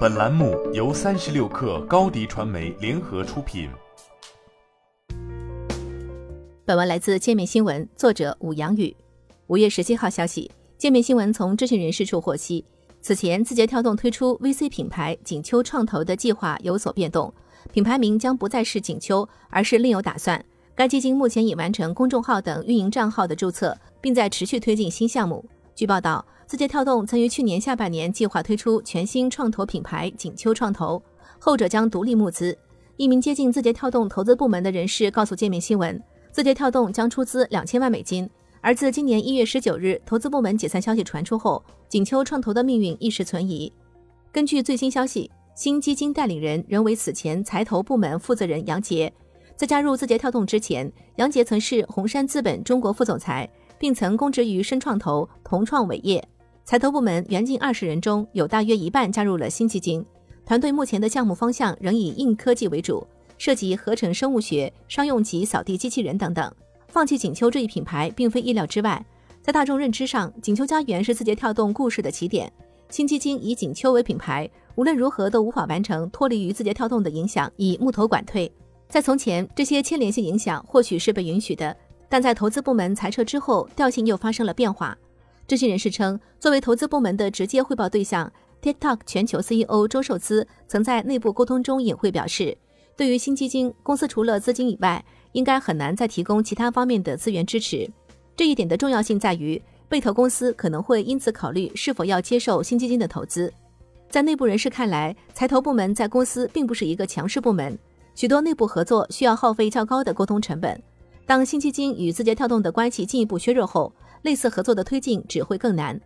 本栏目由三十六氪高低传媒联合出品。本文来自界面新闻，作者武阳宇。五月十七号消息，界面新闻从知情人士处获悉，此前字节跳动推出 VC 品牌锦秋创投的计划有所变动，品牌名将不再是锦秋，而是另有打算。该基金目前已完成公众号等运营账号的注册，并在持续推进新项目。据报道。字节跳动曾于去年下半年计划推出全新创投品牌锦秋创投，后者将独立募资。一名接近字节跳动投资部门的人士告诉界面新闻，字节跳动将出资两千万美金。而自今年一月十九日投资部门解散消息传出后，锦秋创投的命运一时存疑。根据最新消息，新基金代理人仍为此前财投部门负责人杨杰。在加入字节跳动之前，杨杰曾是红杉资本中国副总裁，并曾供职于深创投、同创伟业。财投部门原近二十人中有大约一半加入了新基金，团队目前的项目方向仍以硬科技为主，涉及合成生物学、商用级扫地机器人等等。放弃锦秋这一品牌并非意料之外，在大众认知上，锦秋家园是字节跳动故事的起点。新基金以锦秋为品牌，无论如何都无法完成脱离于字节跳动的影响，以木头管退。在从前，这些牵连性影响或许是被允许的，但在投资部门裁撤之后，调性又发生了变化。知情人士称，作为投资部门的直接汇报对象，TikTok 全球 CEO 周受资曾在内部沟通中隐晦表示，对于新基金，公司除了资金以外，应该很难再提供其他方面的资源支持。这一点的重要性在于，被投公司可能会因此考虑是否要接受新基金的投资。在内部人士看来，财投部门在公司并不是一个强势部门，许多内部合作需要耗费较高的沟通成本。当新基金与字节跳动的关系进一步削弱后，类似合作的推进只会更难。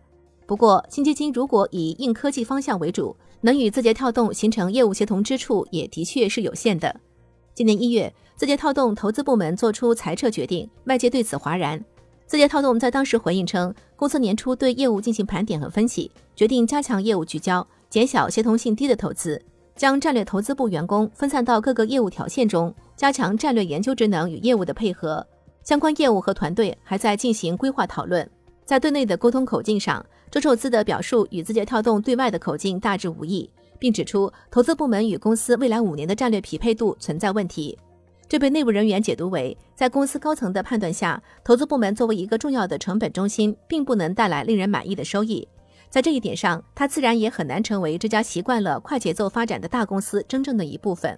不过，新基金如果以硬科技方向为主，能与字节跳动形成业务协同之处也的确是有限的。今年一月，字节跳动投资部门做出裁撤决定，外界对此哗然。字节跳动在当时回应称，公司年初对业务进行盘点和分析，决定加强业务聚焦，减小协同性低的投资，将战略投资部员工分散到各个业务条线中，加强战略研究职能与业务的配合。相关业务和团队还在进行规划讨论。在对内的沟通口径上，周受资的表述与字节跳动对外的口径大致无异，并指出投资部门与公司未来五年的战略匹配度存在问题。这被内部人员解读为，在公司高层的判断下，投资部门作为一个重要的成本中心，并不能带来令人满意的收益。在这一点上，它自然也很难成为这家习惯了快节奏发展的大公司真正的一部分。